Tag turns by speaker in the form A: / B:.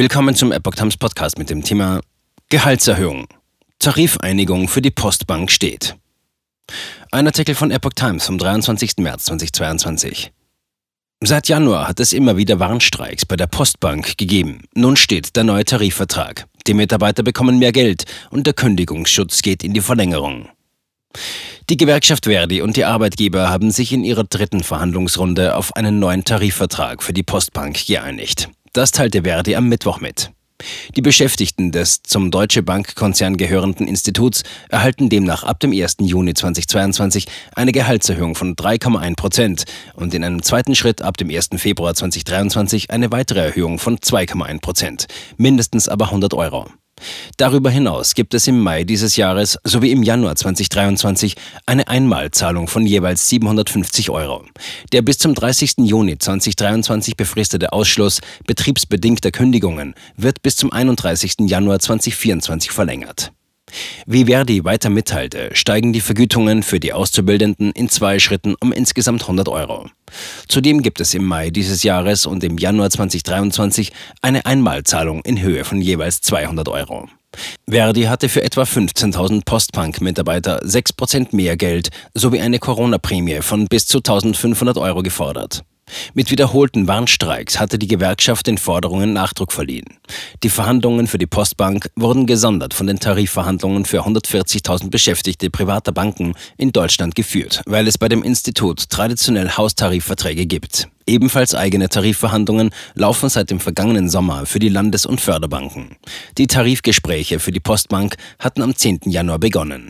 A: Willkommen zum Epoch Times Podcast mit dem Thema Gehaltserhöhung. Tarifeinigung für die Postbank steht. Ein Artikel von Epoch Times vom 23. März 2022. Seit Januar hat es immer wieder Warnstreiks bei der Postbank gegeben. Nun steht der neue Tarifvertrag. Die Mitarbeiter bekommen mehr Geld und der Kündigungsschutz geht in die Verlängerung. Die Gewerkschaft Verdi und die Arbeitgeber haben sich in ihrer dritten Verhandlungsrunde auf einen neuen Tarifvertrag für die Postbank geeinigt. Das teilte Verdi am Mittwoch mit. Die Beschäftigten des zum Deutsche Bank-Konzern gehörenden Instituts erhalten demnach ab dem 1. Juni 2022 eine Gehaltserhöhung von 3,1 Prozent und in einem zweiten Schritt ab dem 1. Februar 2023 eine weitere Erhöhung von 2,1 Prozent, mindestens aber 100 Euro. Darüber hinaus gibt es im Mai dieses Jahres sowie im Januar 2023 eine Einmalzahlung von jeweils 750 Euro. Der bis zum 30. Juni 2023 befristete Ausschluss betriebsbedingter Kündigungen wird bis zum 31. Januar 2024 verlängert. Wie Verdi weiter mitteilte, steigen die Vergütungen für die Auszubildenden in zwei Schritten um insgesamt 100 Euro. Zudem gibt es im Mai dieses Jahres und im Januar 2023 eine Einmalzahlung in Höhe von jeweils 200 Euro. Verdi hatte für etwa 15.000 Postbank-Mitarbeiter 6% mehr Geld sowie eine Corona-Prämie von bis zu 1.500 Euro gefordert. Mit wiederholten Warnstreiks hatte die Gewerkschaft den Forderungen Nachdruck verliehen. Die Verhandlungen für die Postbank wurden gesondert von den Tarifverhandlungen für 140.000 Beschäftigte privater Banken in Deutschland geführt, weil es bei dem Institut traditionell Haustarifverträge gibt. Ebenfalls eigene Tarifverhandlungen laufen seit dem vergangenen Sommer für die Landes- und Förderbanken. Die Tarifgespräche für die Postbank hatten am 10. Januar begonnen.